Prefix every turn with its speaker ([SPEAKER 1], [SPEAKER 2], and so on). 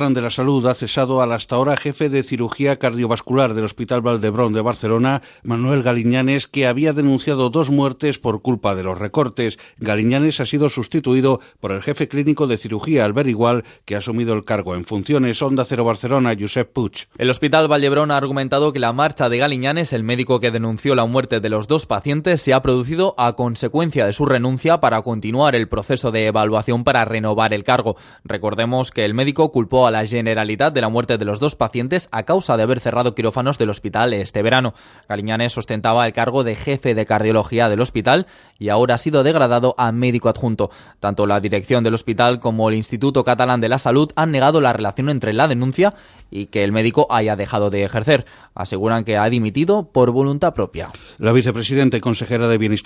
[SPEAKER 1] de la Salud ha cesado al hasta ahora jefe de cirugía cardiovascular del Hospital Valdebrón de Barcelona, Manuel Galiñanes, que había denunciado dos muertes por culpa de los recortes. Galiñanes ha sido sustituido por el jefe clínico de cirugía, Albert Igual, que ha asumido el cargo en funciones. Onda Cero Barcelona, Josep Puig.
[SPEAKER 2] El Hospital Valdebrón ha argumentado que la marcha de Galiñanes, el médico que denunció la muerte de los dos pacientes, se ha producido a consecuencia de su renuncia para continuar el proceso de evaluación para renovar el cargo. Recordemos que el médico culpó a la Generalitat de la muerte de los dos pacientes a causa de haber cerrado quirófanos del hospital este verano. Galiñanes ostentaba el cargo de jefe de cardiología del hospital y ahora ha sido degradado a médico adjunto. Tanto la dirección del hospital como el Instituto Catalán de la Salud han negado la relación entre la denuncia y que el médico haya dejado de ejercer. Aseguran que ha dimitido por voluntad propia.
[SPEAKER 1] La vicepresidenta consejera de Bienestar